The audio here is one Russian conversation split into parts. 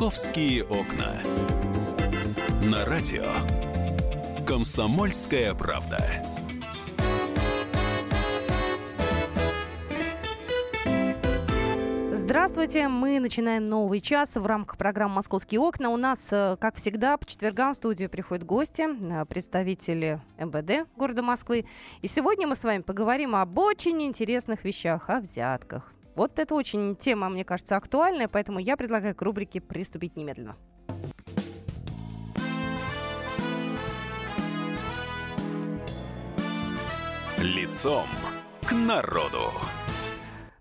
Московские окна. На радио. Комсомольская правда. Здравствуйте, мы начинаем новый час в рамках программы «Московские окна». У нас, э, как всегда, по четвергам в студию приходят гости, э, представители МВД города Москвы. И сегодня мы с вами поговорим об очень интересных вещах, о взятках. Вот это очень тема, мне кажется, актуальная, поэтому я предлагаю к рубрике приступить немедленно. Лицом к народу.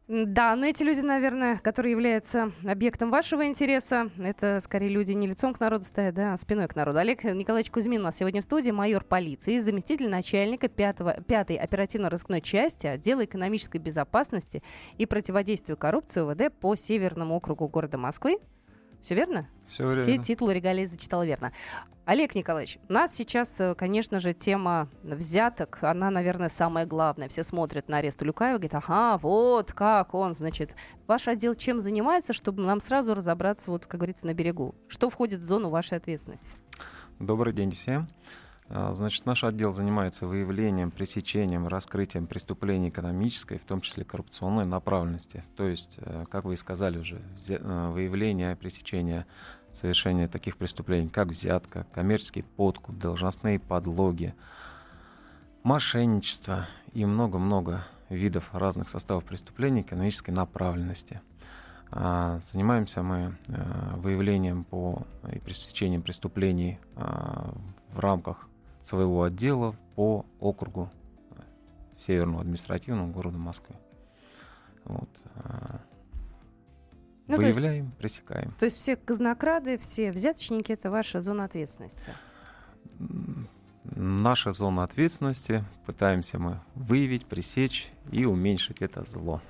Да, но эти люди, наверное, которые являются объектом вашего интереса, это скорее люди не лицом к народу стоят, да, а спиной к народу. Олег Николаевич Кузьмин у нас сегодня в студии, майор полиции, заместитель начальника 5 пятой оперативно-розыскной части отдела экономической безопасности и противодействия коррупции УВД по Северному округу города Москвы. Все верно? Все верно. Все титулы регалии зачитала верно. Олег Николаевич, у нас сейчас, э, конечно же, тема взяток, она, наверное, самая главная. Все смотрят на арест Улюкаева и говорят, ага, вот как он, значит. Ваш отдел чем занимается, чтобы нам сразу разобраться, вот, как говорится, на берегу? Что входит в зону вашей ответственности? Добрый день всем. А, значит, наш отдел занимается выявлением, пресечением, раскрытием преступлений экономической, в том числе коррупционной направленности. То есть, э, как вы и сказали уже, э, выявление, пресечение совершения таких преступлений, как взятка, коммерческий подкуп, должностные подлоги, мошенничество и много-много видов разных составов преступлений экономической направленности. А, занимаемся мы э, выявлением по и пресечением преступлений а, в рамках своего отдела по округу Северного административного города Москвы. Вот. А, ну, Выявляем, есть, пресекаем. То есть все казнокрады, все взяточники — это ваша зона ответственности? Наша зона ответственности. Пытаемся мы выявить, пресечь и уменьшить это зло.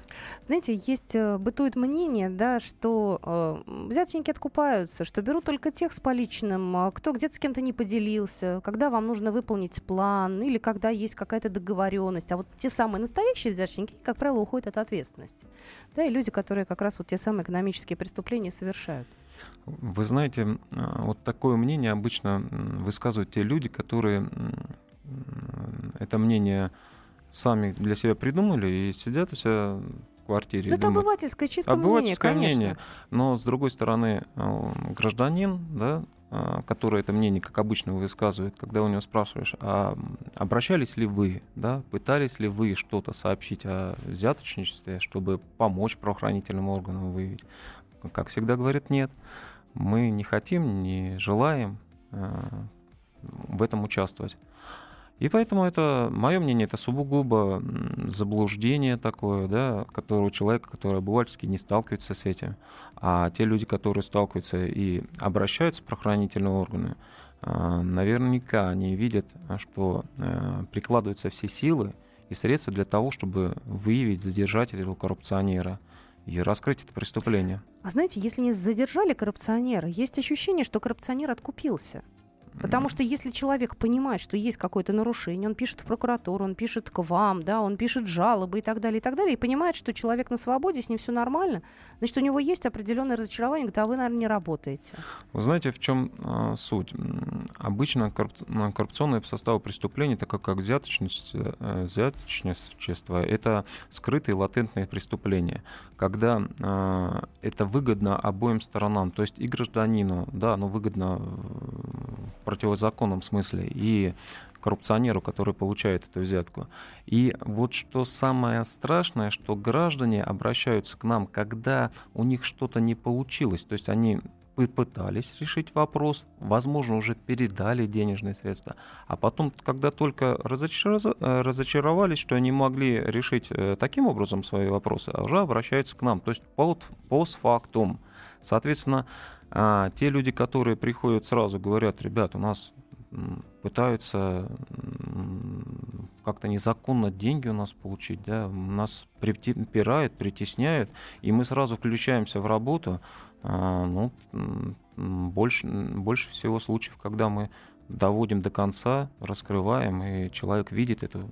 Знаете, есть э, бытует мнение, да, что э, взяточники откупаются, что берут только тех с поличным, а кто где-то с кем-то не поделился, когда вам нужно выполнить план или когда есть какая-то договоренность. А вот те самые настоящие взяточники, как правило, уходят от ответственности. Да, и люди, которые как раз вот те самые экономические преступления совершают. Вы знаете, вот такое мнение обычно высказывают те люди, которые это мнение сами для себя придумали и сидят у себя в квартире. Ну, это думают, обывательское чисто обывательское мнение, мнение. Но, с другой стороны, а, гражданин, да, а, который это мнение, как обычно, высказывает, когда у него спрашиваешь, а обращались ли вы, да, пытались ли вы что-то сообщить о взяточничестве, чтобы помочь правоохранительным органам выявить? Как всегда говорят, нет. Мы не хотим, не желаем э, в этом участвовать. И поэтому это, мое мнение, это сугубо заблуждение такое, да, которое у человека, который обывательски не сталкивается с этим. А те люди, которые сталкиваются и обращаются в правоохранительные органы, э, наверняка они видят, что э, прикладываются все силы и средства для того, чтобы выявить, задержать этого коррупционера и раскрыть это преступление. А знаете, если не задержали коррупционера, есть ощущение, что коррупционер откупился. Потому что если человек понимает, что есть какое-то нарушение, он пишет в прокуратуру, он пишет к вам, да, он пишет жалобы и так далее, и так далее, и понимает, что человек на свободе, с ним все нормально, значит, у него есть определенное разочарование, говорит, а вы, наверное, не работаете. Вы знаете, в чем э, суть? Обычно корруп- коррупционные составы преступлений, такое как взяточность, э, взяточничество, это скрытые латентные преступления, когда э, это выгодно обоим сторонам, то есть и гражданину, да, оно выгодно противозаконном смысле и коррупционеру, который получает эту взятку. И вот что самое страшное, что граждане обращаются к нам, когда у них что-то не получилось, то есть они пытались решить вопрос, возможно, уже передали денежные средства, а потом, когда только разочаровались, что они могли решить э, таким образом свои вопросы, уже обращаются к нам, то есть постфактум. Соответственно, а те люди, которые приходят сразу, говорят, ребят, у нас пытаются как-то незаконно деньги у нас получить, да, нас припирают, притесняют, и мы сразу включаемся в работу. А, ну, больше, больше всего случаев, когда мы доводим до конца, раскрываем, и человек видит эту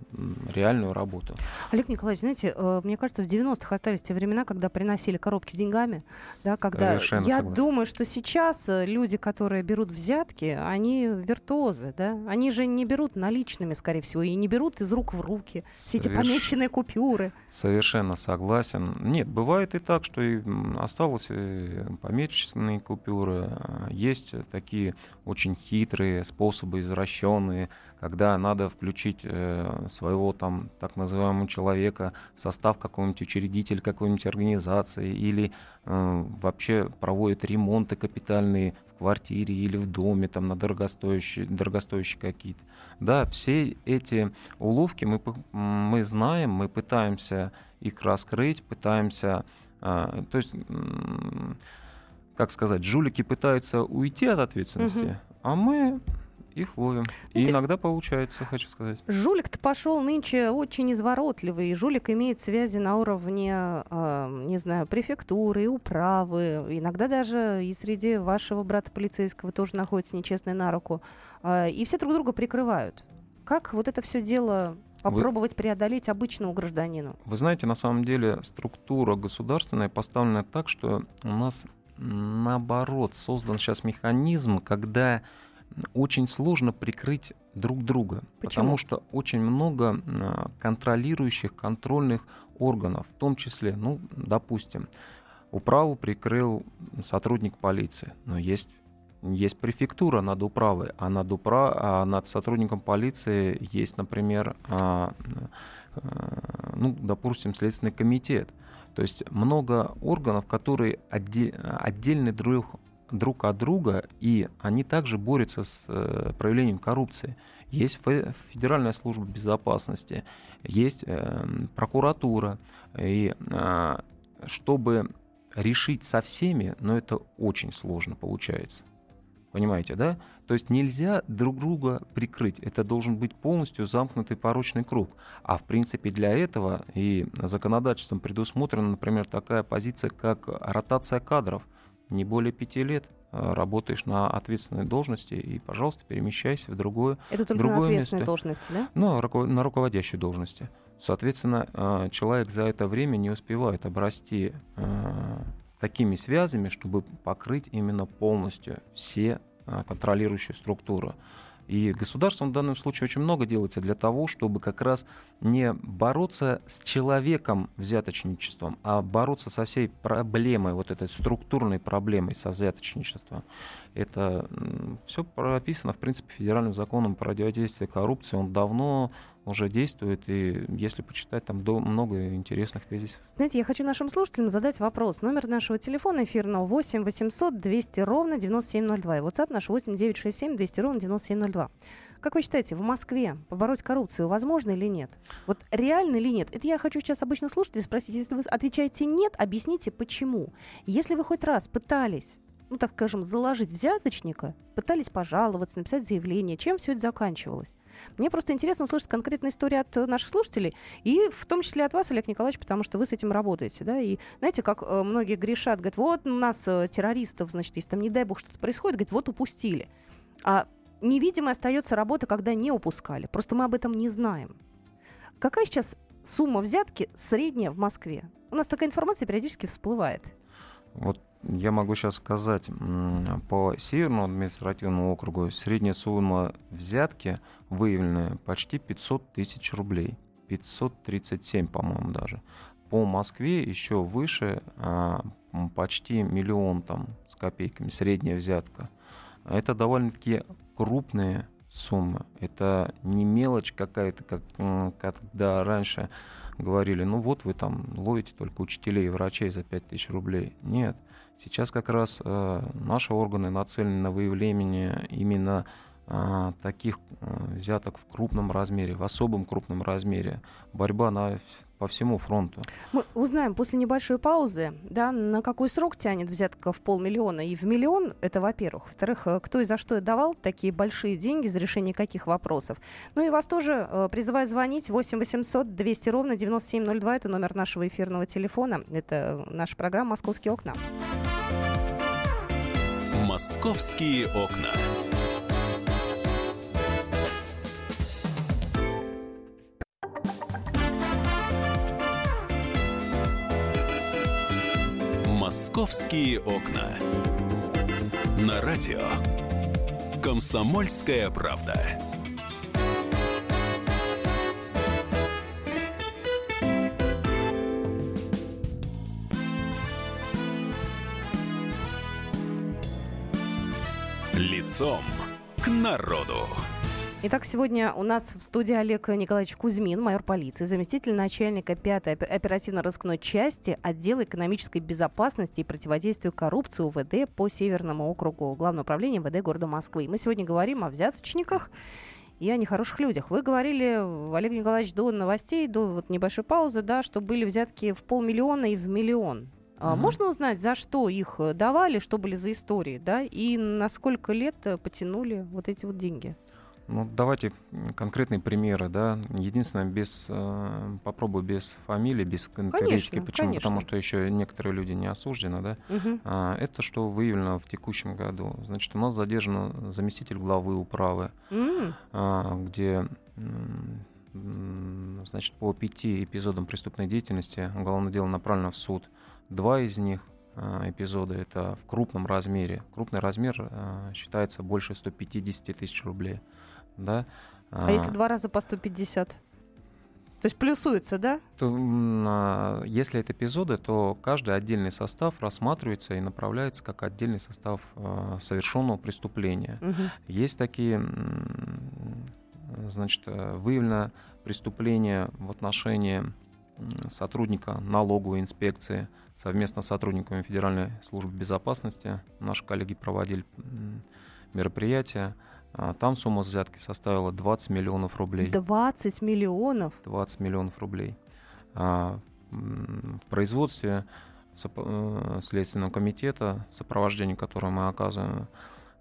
реальную работу. Олег Николаевич, знаете, э, мне кажется, в 90-х остались те времена, когда приносили коробки с деньгами, да, когда Совершенно я согласен. думаю, что сейчас э, люди, которые берут взятки, они виртуозы, да, они же не берут наличными, скорее всего, и не берут из рук в руки все эти Соверш- помеченные купюры. Совершенно согласен. Нет, бывает и так, что и осталось э, помеченные купюры. Есть такие очень хитрые способы, извращенные, когда надо включить э, своего там так называемого человека в состав какого-нибудь учредителя какой-нибудь организации или э, вообще проводят ремонты капитальные в квартире или в доме там на дорогостоящие, дорогостоящие какие-то. Да, все эти уловки мы, мы знаем, мы пытаемся их раскрыть, пытаемся... а, то есть, как сказать, жулики пытаются уйти от ответственности, Мгм. а мы их ловим. И Знаете- иногда получается, хочу сказать. Жулик-то пошел нынче очень изворотливый. Жулик имеет связи на уровне, э, не знаю, префектуры, управы. Иногда даже и среди вашего брата полицейского тоже находится нечестный на руку. Э, и все друг друга прикрывают. Как вот это все дело Вы- попробовать преодолеть обычному гражданину? Вы знаете, на самом деле структура государственная поставлена так, что у нас наоборот создан сейчас механизм, когда очень сложно прикрыть друг друга, Почему? потому что очень много а, контролирующих, контрольных органов, в том числе, ну, допустим, управу прикрыл сотрудник полиции, но есть есть префектура над управой, а над, упра... а над сотрудником полиции есть, например, а, а, ну, допустим, Следственный комитет. То есть много органов, которые отде- отдельны друг, друг от друга, и они также борются с э, проявлением коррупции. Есть фе- Федеральная служба безопасности, есть э, прокуратура. И э, чтобы решить со всеми, но это очень сложно получается. Понимаете, да? То есть нельзя друг друга прикрыть. Это должен быть полностью замкнутый порочный круг. А в принципе для этого и законодательством предусмотрена, например, такая позиция, как ротация кадров. Не более пяти лет э, работаешь на ответственной должности и, пожалуйста, перемещайся в другое, Это только на Другое ответственной место. должности, да? ну, на руководящей должности. Соответственно, э, человек за это время не успевает обрасти э, такими связями, чтобы покрыть именно полностью все контролирующие структуры. И государством в данном случае очень много делается для того, чтобы как раз не бороться с человеком взяточничеством, а бороться со всей проблемой, вот этой структурной проблемой со взяточничеством. Это все прописано, в принципе, федеральным законом по противодействию коррупции. Он давно уже действует, и если почитать, там много интересных тезисов. Знаете, я хочу нашим слушателям задать вопрос. Номер нашего телефона эфирного 8 800 200 ровно 9702. И WhatsApp наш 8 967 200 ровно 9702. Как вы считаете, в Москве побороть коррупцию возможно или нет? Вот реально или нет? Это я хочу сейчас обычно слушателей спросить. Если вы отвечаете нет, объясните почему. Если вы хоть раз пытались ну, так скажем, заложить взяточника, пытались пожаловаться, написать заявление, чем все это заканчивалось. Мне просто интересно услышать конкретную историю от э, наших слушателей, и в том числе от вас, Олег Николаевич, потому что вы с этим работаете, да, и знаете, как э, многие грешат, говорят, вот у нас э, террористов, значит, если там, не дай бог, что-то происходит, говорят, вот упустили. А невидимая остается работа, когда не упускали, просто мы об этом не знаем. Какая сейчас сумма взятки средняя в Москве? У нас такая информация периодически всплывает. Вот я могу сейчас сказать, по Северному административному округу средняя сумма взятки выявленная почти 500 тысяч рублей. 537, по-моему, даже. По Москве еще выше, а, почти миллион там с копейками, средняя взятка. Это довольно-таки крупные суммы. Это не мелочь какая-то, как, когда раньше говорили, ну вот вы там ловите только учителей и врачей за 5000 рублей. Нет. Сейчас как раз э, наши органы нацелены на выявление именно а, таких э, взяток в крупном размере, в особом крупном размере. Борьба на, по всему фронту. Мы узнаем после небольшой паузы, да, на какой срок тянет взятка в полмиллиона и в миллион, это во-первых. Во-вторых, э, кто и за что давал такие большие деньги за решение каких вопросов. Ну и вас тоже э, призываю звонить 8 800 200 ровно 9702, это номер нашего эфирного телефона, это наша программа «Московские окна». «Московские окна». «Московские окна». На радио «Комсомольская правда». Лицом к народу. Итак, сегодня у нас в студии Олег Николаевич Кузьмин, майор полиции, заместитель начальника 5-й оперативно-розыскной части отдела экономической безопасности и противодействия коррупции УВД по Северному округу Главного управления МВД города Москвы. мы сегодня говорим о взяточниках и о нехороших людях. Вы говорили, Олег Николаевич, до новостей, до вот небольшой паузы, да, что были взятки в полмиллиона и в миллион. Mm-hmm. Можно узнать, за что их э, давали, что были за истории, да, и на сколько лет э, потянули вот эти вот деньги? Ну, давайте конкретные примеры, да. Единственное, без э, попробую без фамилии, без речки. Почему? Конечно. Потому что еще некоторые люди не осуждены, да. Угу. А, это что выявлено в текущем году. Значит, у нас задержан заместитель главы управы, mm. а, где значит, по пяти эпизодам преступной деятельности уголовное дело направлено в суд. Два из них а, эпизода это в крупном размере. Крупный размер а, считается больше 150 тысяч рублей. Да? А, а если два раза по 150? То есть плюсуется, да? То, а, если это эпизоды, то каждый отдельный состав рассматривается и направляется как отдельный состав а, совершенного преступления. Угу. Есть такие, значит, выявлено преступление в отношении сотрудника налоговой инспекции совместно с сотрудниками Федеральной службы безопасности. Наши коллеги проводили мероприятия. А, там сумма взятки составила 20 миллионов рублей. 20 миллионов? 20 миллионов рублей. А, в производстве э, Следственного комитета, сопровождение которого мы оказываем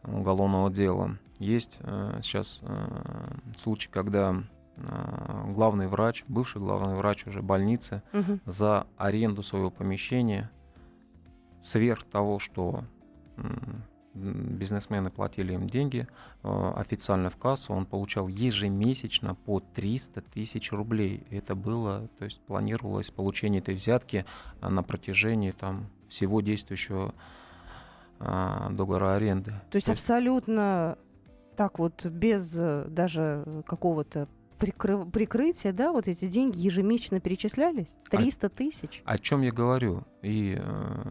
уголовного дела, есть э, сейчас э, случай, когда главный врач, бывший главный врач уже больницы, угу. за аренду своего помещения сверх того, что бизнесмены платили им деньги э, официально в кассу, он получал ежемесячно по 300 тысяч рублей. Это было, то есть планировалось получение этой взятки э, на протяжении там, всего действующего э, договора аренды. То есть, то есть абсолютно так вот без даже какого-то прикры... прикрытия, да, вот эти деньги ежемесячно перечислялись? 300 тысяч? О, о чем я говорю? И э,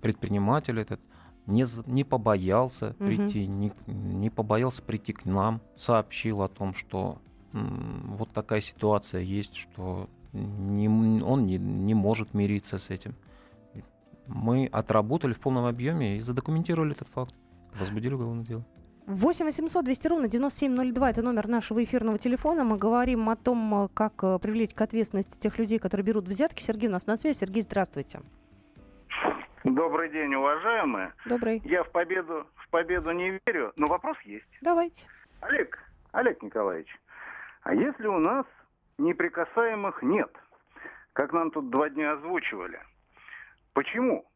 предприниматель этот не, не побоялся угу. прийти, не, не побоялся прийти к нам, сообщил о том, что м, вот такая ситуация есть, что не, он не, не может мириться с этим. Мы отработали в полном объеме и задокументировали этот факт, возбудили уголовное дело. 8 800 200 ровно 9702 это номер нашего эфирного телефона. Мы говорим о том, как э, привлечь к ответственности тех людей, которые берут взятки. Сергей у нас на связи. Сергей, здравствуйте. Добрый день, уважаемые. Добрый. Я в победу, в победу не верю, но вопрос есть. Давайте. Олег, Олег Николаевич, а если у нас неприкасаемых нет, как нам тут два дня озвучивали, почему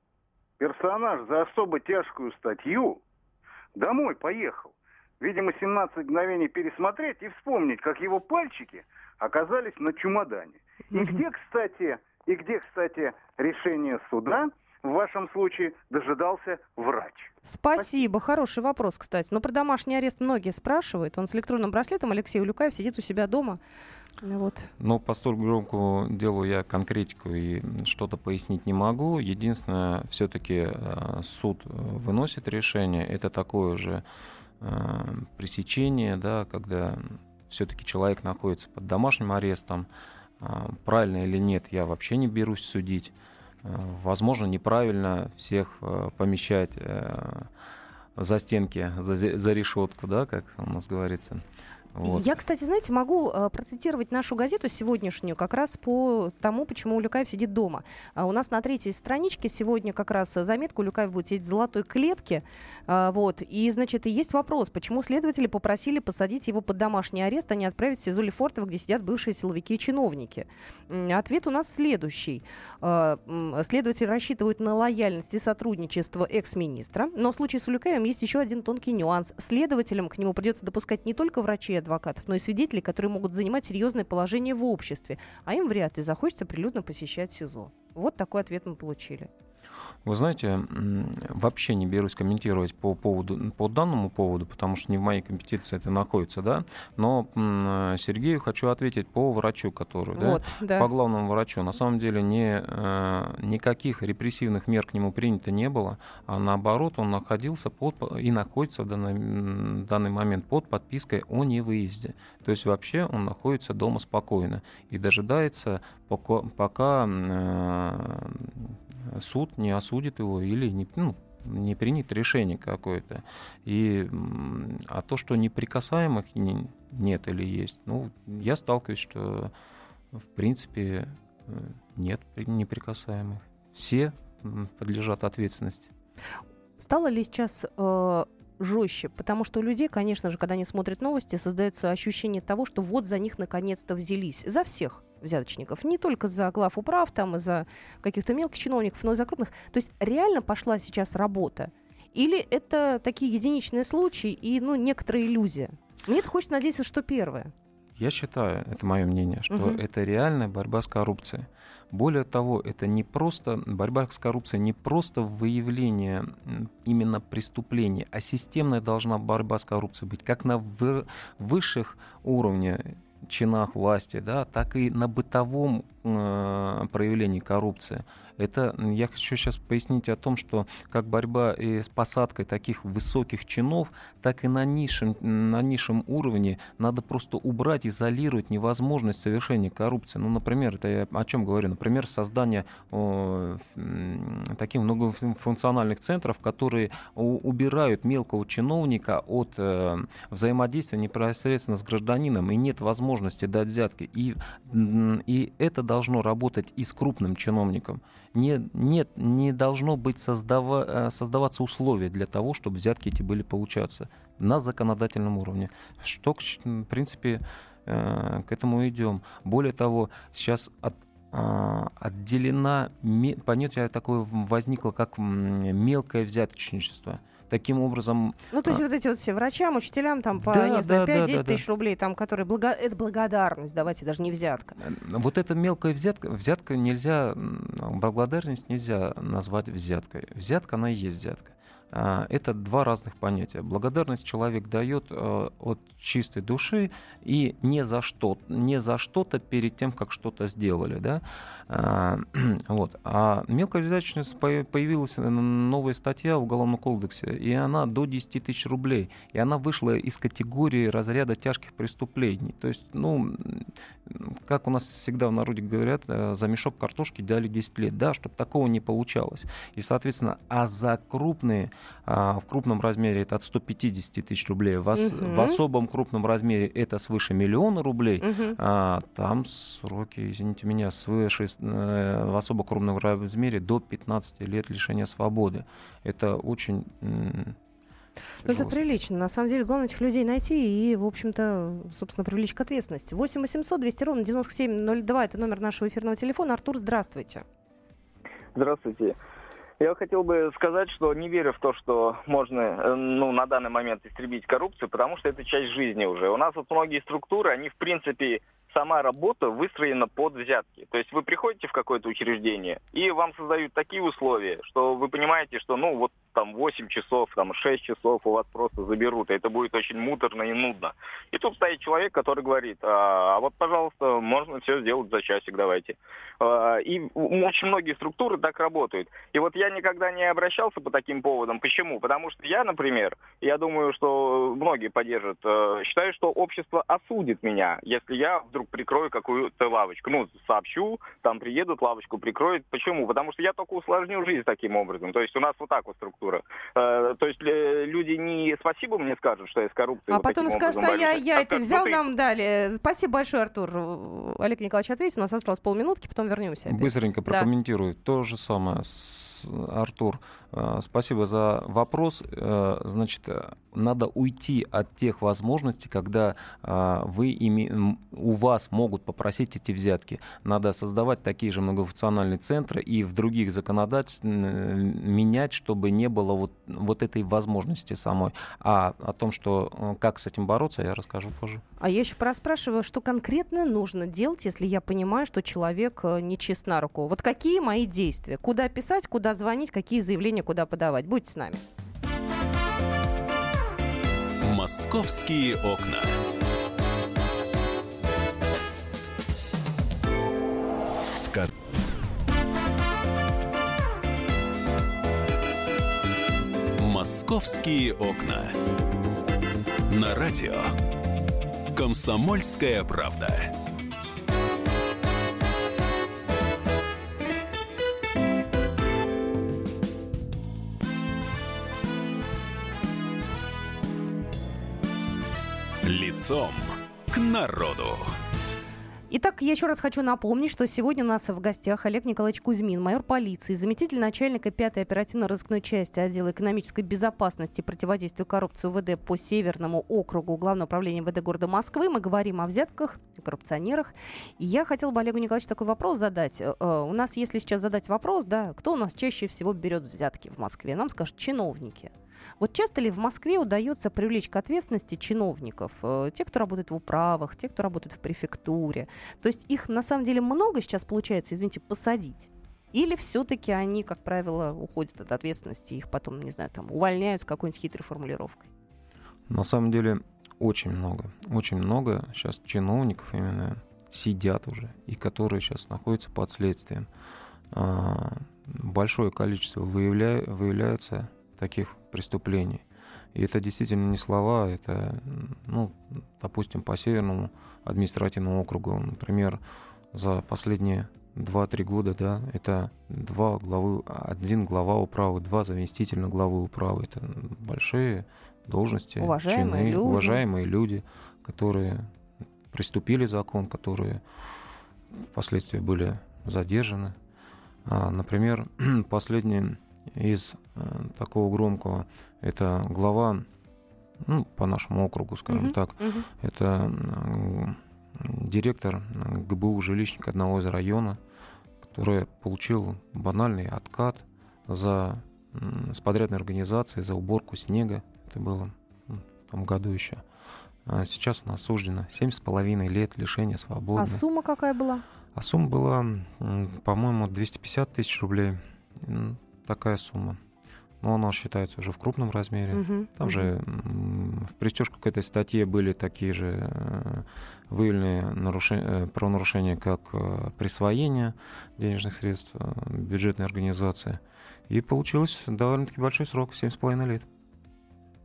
персонаж за особо тяжкую статью домой поехал? Видимо, 17 мгновений пересмотреть и вспомнить, как его пальчики оказались на чемодане. И где, кстати, и где, кстати, решение суда в вашем случае дожидался врач? Спасибо. Спасибо. Хороший вопрос, кстати. Но про домашний арест многие спрашивают. Он с электронным браслетом, Алексей Улюкаев, сидит у себя дома. Вот. Но по столь громкому делу я конкретику и что-то пояснить не могу. Единственное, все-таки э, суд выносит решение. Это такое же э, пресечение, да, когда все-таки человек находится под домашним арестом. Э, правильно или нет, я вообще не берусь судить. Возможно, неправильно всех помещать за стенки, за, за решетку, да, как у нас говорится. Вот. Я, кстати, знаете, могу э, процитировать нашу газету сегодняшнюю как раз по тому, почему Улюкаев сидит дома. А у нас на третьей страничке сегодня как раз заметка Улюкаев будет сидеть в золотой клетке. А, вот. И, значит, и есть вопрос, почему следователи попросили посадить его под домашний арест, а не отправить в СИЗО Лефортово, где сидят бывшие силовики и чиновники. Ответ у нас следующий. А, следователи рассчитывают на лояльность и сотрудничество экс-министра, но в случае с Улюкаевым есть еще один тонкий нюанс. Следователям к нему придется допускать не только врачей, адвокатов, но и свидетелей, которые могут занимать серьезное положение в обществе, а им вряд ли захочется прилюдно посещать СИЗО. Вот такой ответ мы получили. Вы знаете, вообще не берусь комментировать по, поводу, по данному поводу, потому что не в моей компетенции это находится, да. Но Сергею хочу ответить по врачу, который, вот, да, да, по главному врачу. На самом деле не, э, никаких репрессивных мер к нему принято не было, а наоборот он находился под, и находится в данный, данный момент под подпиской о невыезде. То есть вообще он находится дома спокойно и дожидается, пока, пока суд не осудит его или не, ну, не принят решение какое-то. И, а то, что неприкасаемых нет или есть, ну, я сталкиваюсь, что в принципе э, нет неприкасаемых. Все подлежат ответственности. Стало ли сейчас э, жестче? Потому что у людей, конечно же, когда они смотрят новости, создается ощущение того, что вот за них наконец-то взялись. За всех взяточников. Не только за глав управ, там, и за каких-то мелких чиновников, но и за крупных. То есть реально пошла сейчас работа? Или это такие единичные случаи и ну, некоторая иллюзия? Мне хочется надеяться, что первое. Я считаю, это мое мнение, что угу. это реальная борьба с коррупцией. Более того, это не просто борьба с коррупцией, не просто выявление именно преступления, а системная должна борьба с коррупцией быть как на высших уровнях чинах власти, да, так и на бытовом э, проявлении коррупции. Это я хочу сейчас пояснить о том, что как борьба с посадкой таких высоких чинов, так и на низшем, на низшем уровне надо просто убрать, изолировать невозможность совершения коррупции. Ну, например, это я о чем говорю? Например, создание о, таких многофункциональных центров, которые убирают мелкого чиновника от э, взаимодействия непосредственно с гражданином, и нет возможности дать взятки. И, и это должно работать и с крупным чиновником не, нет, не должно быть создава, э, создаваться условия для того, чтобы взятки эти были получаться на законодательном уровне. Что, в принципе, э, к этому идем. Более того, сейчас от, а, отделена, понятие такое возникло, как мелкое взяточничество таким образом... Ну, то есть а... вот эти вот все врачам, учителям там по, да, не знаю, да, 5-10 да, тысяч да. рублей, там, которые... Благо... Это благодарность, давайте, даже не взятка. Э, вот эта мелкая взятка, взятка нельзя, благодарность нельзя назвать взяткой. Взятка, она и есть взятка. А, это два разных понятия. Благодарность человек дает э, от чистой души и не за что, не за что-то перед тем, как что-то сделали, да. А, вот. А мелкая появилась э, новая статья в Уголовном кодексе, и она до 10 тысяч рублей, и она вышла из категории разряда тяжких преступлений. То есть, ну, как у нас всегда в народе говорят, э, за мешок картошки дали 10 лет, да, чтобы такого не получалось. И, соответственно, а за крупные в крупном размере это от 150 тысяч рублей, в, ос, угу. в особом крупном размере это свыше миллиона рублей, угу. а, там сроки, извините меня, свыше э, в особо крупном размере до 15 лет лишения свободы. Это очень ну, это прилично. На самом деле, главное этих людей найти и, в общем-то, собственно, привлечь к ответственности. 8 800 200 ровно 9702 – это номер нашего эфирного телефона. Артур, здравствуйте. Здравствуйте. Я хотел бы сказать, что не верю в то, что можно э, ну, на данный момент истребить коррупцию, потому что это часть жизни уже. У нас вот многие структуры, они в принципе сама работа выстроена под взятки. То есть вы приходите в какое-то учреждение, и вам создают такие условия, что вы понимаете, что ну вот там 8 часов, там 6 часов у вас просто заберут, и это будет очень муторно и нудно. И тут стоит человек, который говорит, а, а вот, пожалуйста, можно все сделать за часик, давайте. А, и очень многие структуры так работают. И вот я никогда не обращался по таким поводам. Почему? Потому что я, например, я думаю, что многие поддержат, э, считаю, что общество осудит меня, если я вдруг прикрою какую-то лавочку. Ну, сообщу, там приедут, лавочку прикроют. Почему? Потому что я только усложню жизнь таким образом. То есть у нас вот так вот структура. Э, то есть э, люди не спасибо мне скажут, что я с коррупцией А вот потом скажут, а я, я а это взял, ты... нам дали. Спасибо большое, Артур. Олег Николаевич ответит, у нас осталось полминутки, потом вернемся. Опять. Быстренько прокомментирую. Да. То же самое с Артур, Э, спасибо за вопрос. Э, значит, надо уйти от тех возможностей, когда вы ими, у вас могут попросить эти взятки. Надо создавать такие же многофункциональные центры и в других законодательствах менять, чтобы не было вот, вот этой возможности самой. А о том, что как с этим бороться, я расскажу позже. А я еще проспрашиваю, что конкретно нужно делать, если я понимаю, что человек не чист на руку? Вот какие мои действия? Куда писать, куда звонить, какие заявления куда подавать? Будьте с нами. Московские окна. Сказ... Московские окна. На радио. Комсомольская правда. Лицом к народу. Итак, я еще раз хочу напомнить, что сегодня у нас в гостях Олег Николаевич Кузьмин, майор полиции, заместитель начальника 5-й оперативно-розыскной части отдела экономической безопасности и противодействия коррупции УВД по Северному округу Главного управления МВД города Москвы. Мы говорим о взятках, о коррупционерах. И я хотела бы Олегу Николаевичу такой вопрос задать. Э, э, у нас, если сейчас задать вопрос, да, кто у нас чаще всего берет взятки в Москве? Нам скажут чиновники. Вот часто ли в Москве удается привлечь к ответственности чиновников, э, те, кто работает в управах, те, кто работает в префектуре? То есть их на самом деле много сейчас получается, извините, посадить? Или все-таки они, как правило, уходят от ответственности, их потом, не знаю, там увольняют с какой-нибудь хитрой формулировкой? На самом деле очень много. Очень много сейчас чиновников именно сидят уже, и которые сейчас находятся под следствием. А, большое количество выявля... выявляется таких преступлений. И это действительно не слова, это, ну, допустим, по Северному административному округу, например, за последние 2-3 года, да, это два главы, один глава управы, два заместителя главы управы. Это большие должности, уважаемые чины, люди. уважаемые люди, которые приступили закон, которые впоследствии были задержаны. А, например, последний из э, такого громкого это глава, ну, по нашему округу, скажем uh-huh, так, uh-huh. это э, директор ГБУ жилищник одного из района, который получил банальный откат за с подрядной организацией за уборку снега. Это было в том году еще. А сейчас он осуждено 7,5 лет лишения свободы. А сумма какая была? А сумма была, по-моему, 250 тысяч рублей такая сумма. Но она считается уже в крупном размере. Uh-huh, Там uh-huh. же в пристежку к этой статье были такие же э, выявленные нарушения, э, правонарушения, как э, присвоение денежных средств бюджетной организации. И получилось довольно-таки большой срок, 7,5 лет.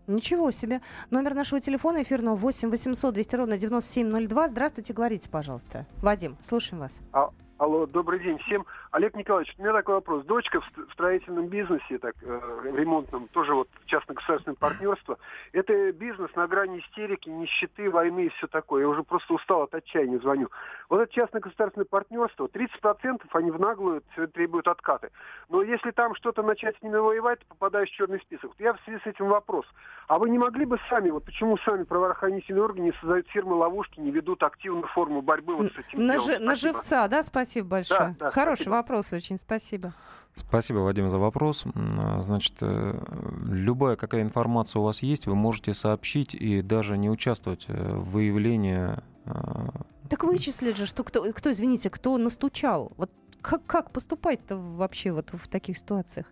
Ничего себе. Номер нашего телефона эфирного 8 800 200 ровно 9702. Здравствуйте, говорите, пожалуйста. Вадим, слушаем вас. А, Алло, добрый день всем. Олег Николаевич, у меня такой вопрос. Дочка в строительном бизнесе, так, э, ремонтном, тоже вот частно-государственное партнерство. Это бизнес на грани истерики, нищеты, войны и все такое. Я уже просто устал от отчаяния, звоню. Вот это частно-государственное партнерство, 30% они в наглую требуют откаты. Но если там что-то начать с ними воевать, то попадаешь в черный список. Я в связи с этим вопрос. А вы не могли бы сами, вот почему сами правоохранительные органы не создают фирмы ловушки, не ведут активную форму борьбы вот с этим делом? на живца, да, спасибо спасибо большое. Да, да, Хороший спасибо. вопрос очень, спасибо. Спасибо, Вадим, за вопрос. А, значит, э, любая какая информация у вас есть, вы можете сообщить и даже не участвовать э, в выявлении. А, так вычислить же, что кто, кто извините, кто настучал. Вот как, как поступать-то вообще вот в таких ситуациях?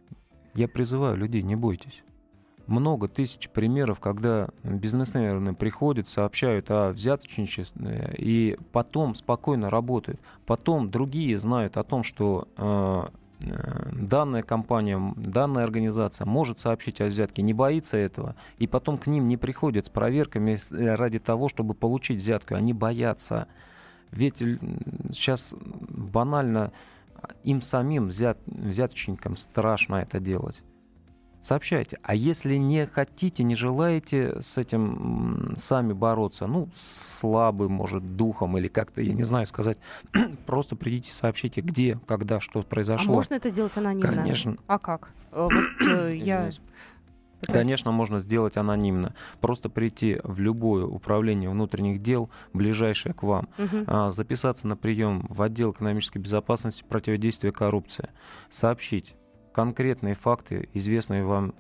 Я призываю людей, не бойтесь много тысяч примеров, когда бизнесмены приходят, сообщают о взяточничестве и потом спокойно работают. Потом другие знают о том, что э, э, данная компания, данная организация может сообщить о взятке, не боится этого, и потом к ним не приходят с проверками ради того, чтобы получить взятку. Они боятся. Ведь сейчас банально им самим взят, взяточникам страшно это делать. Сообщайте. А если не хотите, не желаете с этим сами бороться, ну, слабый, может, духом или как-то, я не знаю сказать, просто придите, сообщите, где, когда, что А произошло. можно это сделать анонимно? Конечно. А как? Э, Вот э, я... Конечно, можно сделать анонимно. Просто прийти в любое управление внутренних дел, ближайшее к вам, а, записаться на прием в отдел экономической безопасности противодействия коррупции, сообщить конкретные факты, известные вам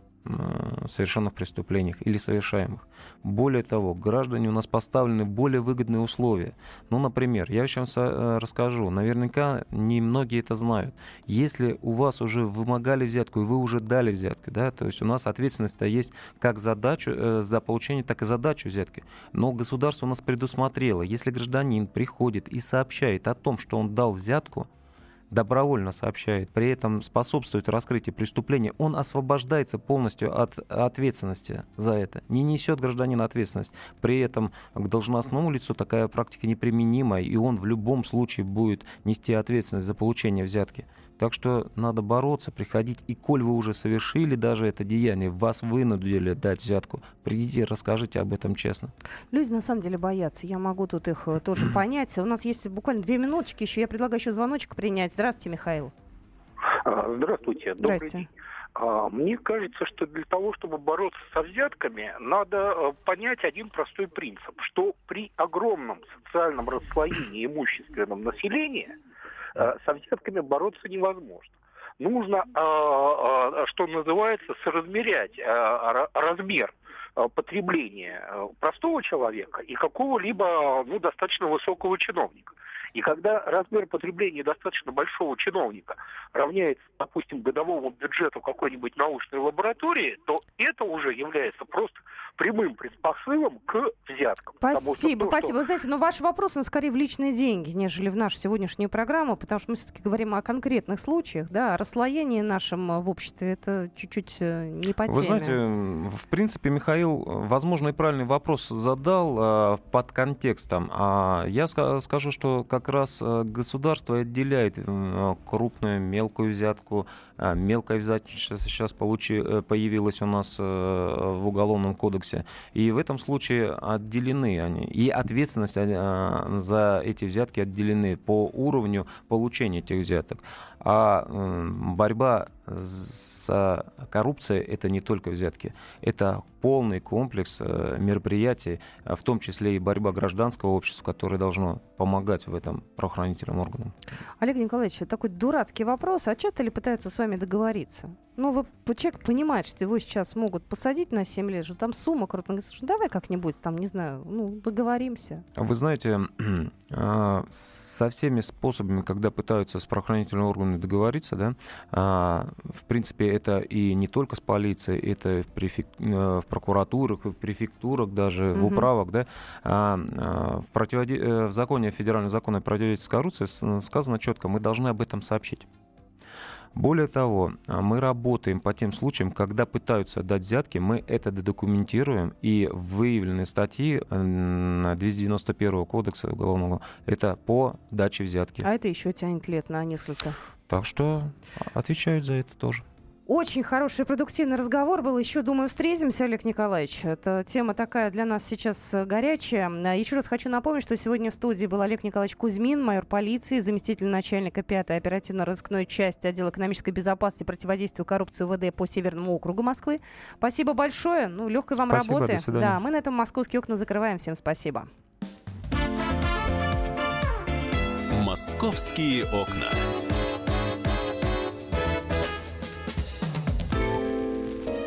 совершенных преступлениях или совершаемых. Более того, граждане у нас поставлены более выгодные условия. Ну, например, я сейчас э, расскажу, наверняка не многие это знают. Если у вас уже вымогали взятку, и вы уже дали взятку, да, то есть у нас ответственность-то есть как задачу, э, за получение, так и задачу взятки. Но государство у нас предусмотрело, если гражданин приходит и сообщает о том, что он дал взятку, добровольно сообщает, при этом способствует раскрытию преступления, он освобождается полностью от ответственности за это. Не несет гражданин ответственность. При этом к должностному лицу такая практика неприменима, и он в любом случае будет нести ответственность за получение взятки. Так что надо бороться, приходить. И коль вы уже совершили даже это деяние, вас вынудили дать взятку, придите, расскажите об этом честно. Люди на самом деле боятся. Я могу тут их э, тоже понять. У нас есть буквально две минуточки еще. Я предлагаю еще звоночек принять. Здравствуйте, Михаил. А, Здравствуйте. Добрый Здрасте. день. А, Мне кажется, что для того, чтобы бороться со взятками, надо э, понять один простой принцип, что при огромном социальном расслоении имущественном населения со взятками бороться невозможно. Нужно, а, а, что называется, соразмерять ра- размер потребления э, простого человека и какого-либо ну, достаточно высокого чиновника. И когда размер потребления достаточно большого чиновника равняется, допустим, годовому бюджету какой-нибудь научной лаборатории, то это уже является просто прямым предпосылом к взяткам. Что Спасибо, то, что- спасибо. Вы знаете, но ваш вопрос, он скорее в личные деньги, нежели в нашу сегодняшнюю программу, потому что мы все-таки говорим о конкретных случаях, да, о расслоении нашем э, в обществе, это чуть-чуть э, не по теме. Вы знаете, в принципе, Михаил, э, возможно, и правильный вопрос задал под контекстом. А я ска- скажу, что как раз э, государство отделяет м, крупную, мелкую взятку. А, Мелкая взятка сейчас э, появилась у нас э, в Уголовном кодексе. И в этом случае отделены они. И ответственность э, за эти взятки отделены по уровню получения этих взяток. А борьба с коррупцией это не только взятки, это полный комплекс э, мероприятий, э, в том числе и борьба гражданского общества, которое должно помогать в этом правоохранительным органам. Олег Николаевич, такой дурацкий вопрос. А часто ли пытаются с вами договориться? Ну, вы, человек понимает, что его сейчас могут посадить на 7 лет, что там сумма крупная. Говорит, «Слушай, давай как-нибудь, там, не знаю, ну, договоримся. Вы знаете, а, со всеми способами, когда пытаются с правоохранительными органами договориться, да, а, в принципе, это и не только с полицией, это в, префек- э, в прокуратурах, в префектурах, даже в Мгм. управах, да, а, а, в, противоде- э, в законе, федеральном законе о противодействии с коррупцией с- сказано четко, мы должны об этом сообщить. Более того, а, мы работаем по тем случаям, когда пытаются дать взятки, мы это документируем, и выявленные статьи м, 291 кодекса уголовного это по даче взятки. А это еще тянет лет на несколько. Так что отвечают за это тоже. Очень хороший, продуктивный разговор был. Еще, думаю, встретимся, Олег Николаевич. Это тема такая для нас сейчас э, горячая. А, Еще раз хочу напомнить, что сегодня в студии был Олег Николаевич Кузьмин, майор полиции, заместитель начальника 5-й оперативно-розыскной части отдела экономической безопасности и противодействию коррупции УВД по Северному округу Москвы. Спасибо большое. Ну, легкой вам Спасибо, работы. до свидания. Да, мы на этом московские окна закрываем. Всем спасибо. «Московские окна».